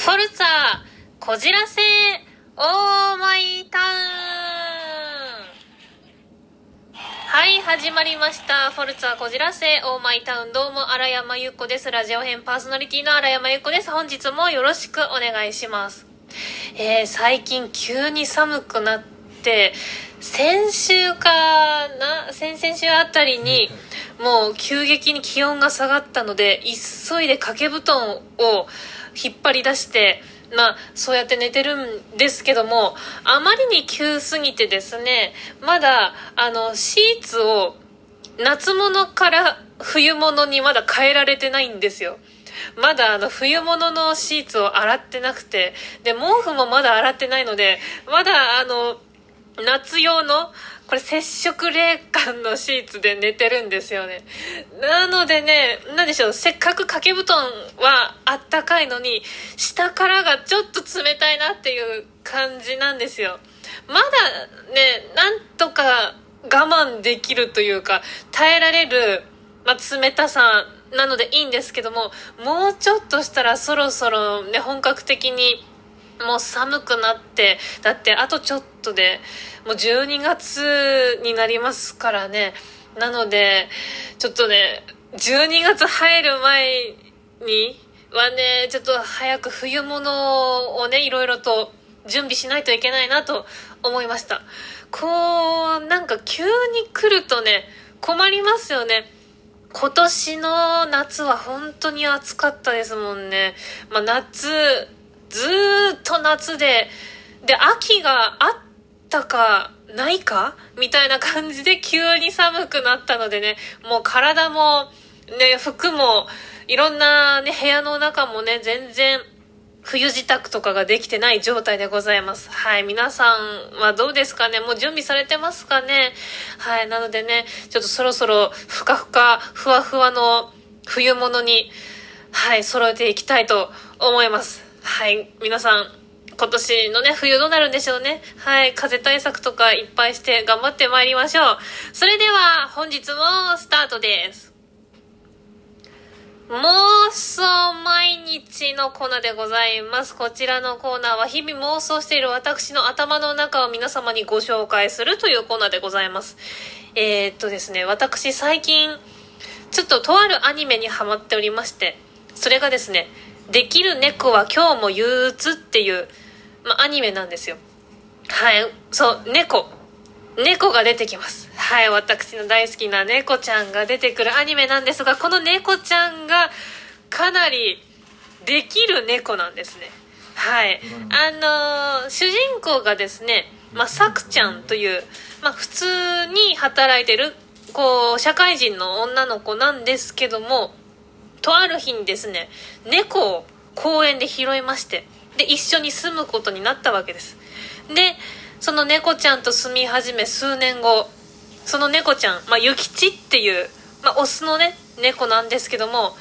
フォルツァこじらせオーマイタウンはい、始まりました。フォルツァこじらせオーマイタウン。どうも、荒山ゆっこです。ラジオ編パーソナリティの荒山ゆっこです。本日もよろしくお願いします。えー、最近急に寒くなって、先週かな先々週あたりに、もう急激に気温が下がったので、急いで掛け布団を引っ張り出して、まあ、そうやって寝てるんですけども、あまりに急すぎてですね、まだ、あの、シーツを夏物から冬物にまだ変えられてないんですよ。まだあの冬物のシーツを洗ってなくて、で、毛布もまだ洗ってないので、まだあの、夏用の、これ接触冷感のシーツで寝てるんですよね。なのでね、なんでしょう、せっかく掛け布団はあったかいのに、下からがちょっと冷たいなっていう感じなんですよ。まだね、なんとか我慢できるというか、耐えられる、まあ、冷たさなのでいいんですけども、もうちょっとしたらそろそろね、本格的にもう寒くなって、だってあとちょっとで、もう12月になりますからね。なので、ちょっとね、12月入る前にはね、ちょっと早く冬物をね、いろいろと準備しないといけないなと思いました。こう、なんか急に来るとね、困りますよね。今年の夏は本当に暑かったですもんね。まあ、夏、ずーっと夏で、で、秋があったか、ないか？みたいな感じで急に寒くなったのでね、もう体も、ね、服も、いろんなね、部屋の中もね、全然、冬支度とかができてない状態でございます。はい。皆さんはどうですかね？もう準備されてますかね？はい。なのでね、ちょっとそろそろふかふか、ふわふわの冬物に、はい、揃えていきたいと思います。はい。皆さん、今年のね、冬どうなるんでしょうね。はい。風対策とかいっぱいして頑張ってまいりましょう。それでは、本日もスタートです。妄想毎日のコーナーでございます。こちらのコーナーは日々妄想している私の頭の中を皆様にご紹介するというコーナーでございます。えー、っとですね、私最近、ちょっととあるアニメにハマっておりまして、それがですね、できる猫は今日も憂鬱っていう、ま、アニメなんですよ。はい、そう、猫。猫が出てきます。はい、私の大好きな猫ちゃんが出てくるアニメなんですが、この猫ちゃんがかなりできる猫なんですね。はい。あのー主人公がですね、まあ、さくちゃんという、まあ、普通に働いてる、こう、社会人の女の子なんですけども、とある日にですね、猫を公園で拾いまして、で、一緒に住むことになったわけです。で、その猫ちゃんと住み始め数年後、その猫ちゃん、まあ、ゆきちっていう、まあ、オスのね、猫なんですけども、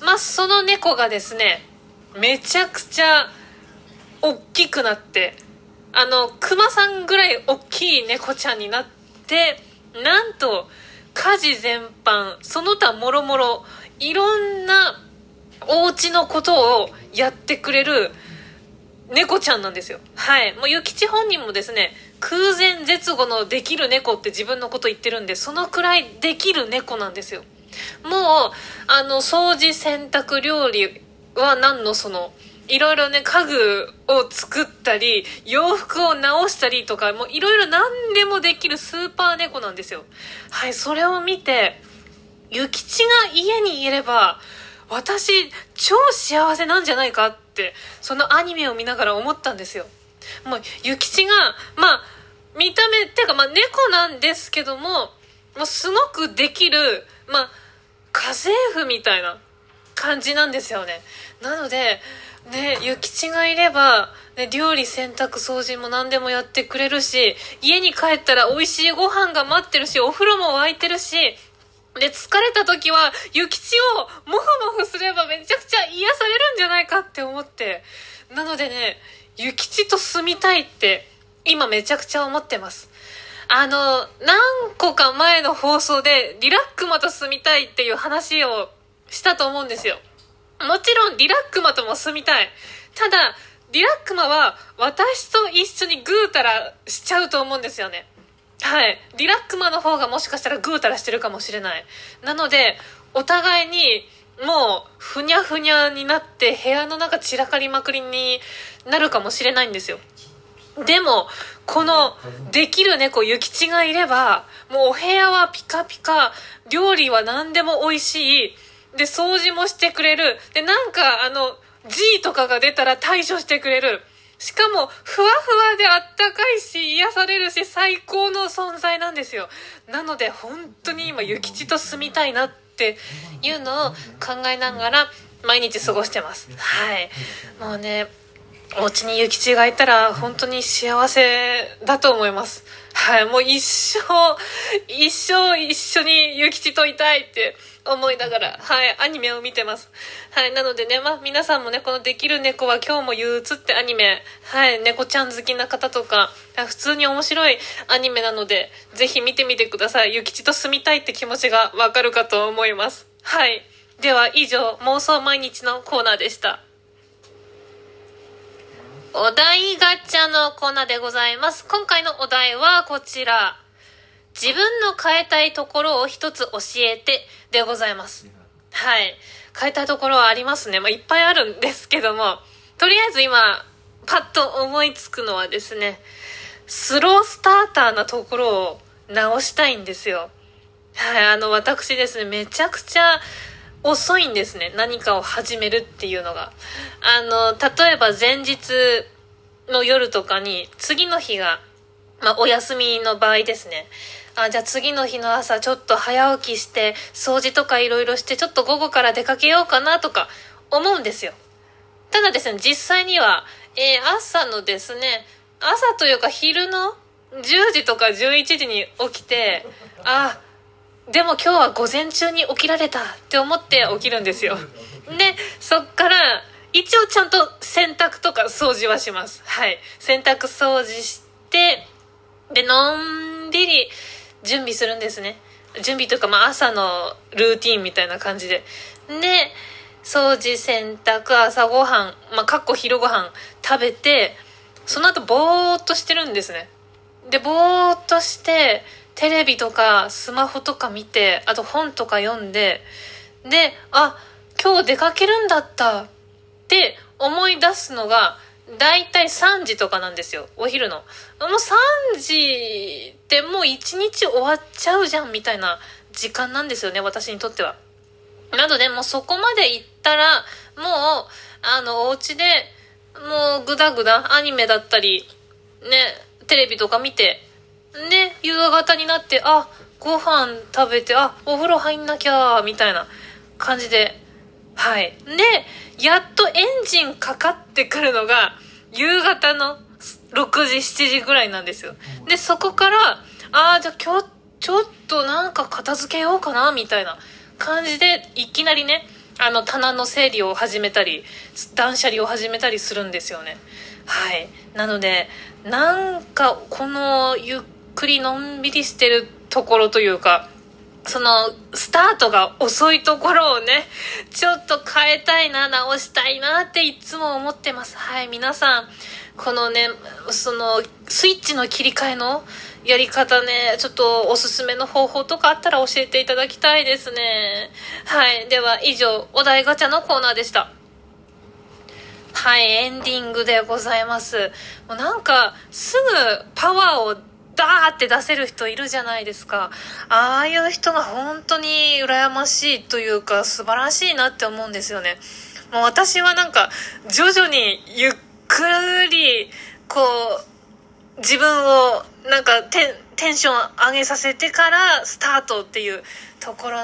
まあ、その猫がですね、めちゃくちゃ、大きくなって、あの、熊さんぐらい大きい猫ちゃんになって、なんと、家事全般、その他もろもろ、いろんなお家のことをやってくれる猫ちゃんなんですよ。はい。もう、ゆきち本人もですね、空前絶後のできる猫って自分のこと言ってるんで、そのくらいできる猫なんですよ。もう、あの、掃除、洗濯、料理は何のその、いろいろね、家具を作ったり、洋服を直したりとか、もういろいろ何でもできるスーパー猫なんですよ。はい、それを見て、ゆきちが家にいれば、私、超幸せなんじゃないかって、そのアニメを見ながら思ったんですよ。もう、ゆきちが、まあ、見た目、っていうか、まあ、猫なんですけども、もうすごくできる、まあ、家政婦みたいな感じなんですよね。なので、ね、ゆきちがいれば、ね、料理、洗濯、掃除も何でもやってくれるし、家に帰ったら美味しいご飯が待ってるし、お風呂も沸いてるし、で、疲れた時は、ゆきちをもふもふすればめちゃくちゃ癒されるんじゃないかって思って。なのでね、ゆきちと住みたいって、今めちゃくちゃ思ってます。あの、何個か前の放送で、リラックマと住みたいっていう話をしたと思うんですよ。もちろんリラックマとも住みたい。ただ、リラックマは私と一緒にぐうたらしちゃうと思うんですよね。はい。リラックマの方がもしかしたらぐうたらしてるかもしれない。なので、お互いにもうふにゃふにゃになって部屋の中散らかりまくりになるかもしれないんですよ。でも、この、できる猫、ゆきちがいれば、もうお部屋はピカピカ、料理は何でも美味しい、で、掃除もしてくれる、で、なんか、あの、G とかが出たら対処してくれる。しかも、ふわふわであったかいし、癒されるし、最高の存在なんですよ。なので、本当に今、諭吉と住みたいなっていうのを考えながら、毎日過ごしてます。はい。もうね、お家に諭吉がいたら本当に幸せだと思います。はい、もう一生、一生一緒に諭吉といたいって思いながら、はい、アニメを見てます。はい、なのでね、まあ皆さんもね、このできる猫は今日も憂鬱ってアニメ、はい、猫ちゃん好きな方とか、普通に面白いアニメなので、ぜひ見てみてください。諭吉と住みたいって気持ちがわかるかと思います。はい。では以上、妄想毎日のコーナーでした。お題ガチャのコーナーでございます。今回のお題はこちら。自分の変えたいところを一つ教えてでございます。はい。変えたいところはありますね。まあ、いっぱいあるんですけども、とりあえず今、パッと思いつくのはですね、スロースターターなところを直したいんですよ。はい、あの、私ですね、めちゃくちゃ遅いんですね。何かを始めるっていうのが。あの、例えば前日の夜とかに、次の日が、まあ、お休みの場合ですね。あ、じゃあ次の日の朝ちょっと早起きして、掃除とかいろいろして、ちょっと午後から出かけようかなとか思うんですよ。ただですね、実際には、えー、朝のですね、朝というか昼の10時とか11時に起きて、あ、でも今日は午前中に起きられたって思って起きるんですよ。で、そっから、一応ちゃんと洗濯とか掃除はします。はい。洗濯掃除して、で、のんびり準備するんですね。準備というか、まあ朝のルーティンみたいな感じで。で、掃除、洗濯、朝ごはん、まあ、かっこ昼ごはん食べて、その後ぼーっとしてるんですね。で、ぼーっとして、テレビとかスマホとか見て、あと本とか読んで、で、あ、今日出かけるんだったって思い出すのが、だいたい3時とかなんですよ。お昼の。もう3時ってもう1日終わっちゃうじゃんみたいな時間なんですよね、私にとっては。なので、もうそこまで行ったら、もう、あの、お家で、もうぐだぐだアニメだったり、ね、テレビとか見て、夕方になって、あ、ご飯食べて、あ、お風呂入んなきゃ、みたいな感じで、はい。で、やっとエンジンかかってくるのが、夕方の6時、7時ぐらいなんですよ。で、そこから、ああ、じゃあ今日、ちょっとなんか片付けようかな、みたいな感じで、いきなりね、あの、棚の整理を始めたり、断捨離を始めたりするんですよね。はい。なので、なんか、この、ゆっくりのんびりしてるところというか、その、スタートが遅いところをね、ちょっと変えたいな、直したいなっていつも思ってます。はい、皆さん、このね、その、スイッチの切り替えのやり方ね、ちょっとおすすめの方法とかあったら教えていただきたいですね。はい、では以上、お題ガチャのコーナーでした。はい、エンディングでございます。もうなんか、すぐパワーをダーって出せる人いるじゃないですか。ああいう人が本当に羨ましいというか素晴らしいなって思うんですよね。もう私はなんか徐々にゆっくりこう自分をなんかテテンション上げさせてからスタートっていうところ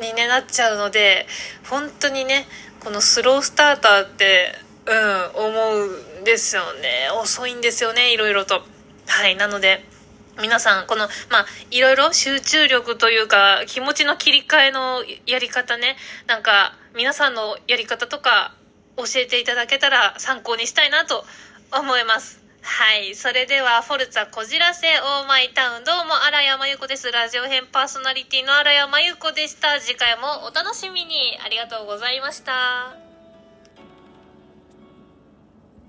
に、ね、なっちゃうので本当にねこのスロースターターってうん思うんですよね遅いんですよねいろいろと。はい。なので、皆さん、この、まあ、いろいろ集中力というか、気持ちの切り替えのやり方ね、なんか、皆さんのやり方とか、教えていただけたら参考にしたいなと思います。はい。それでは、フォルツァこじらせオーマイタウン。どうも、荒山由子です。ラジオ編パーソナリティの荒山由子でした。次回もお楽しみに。ありがとうございました。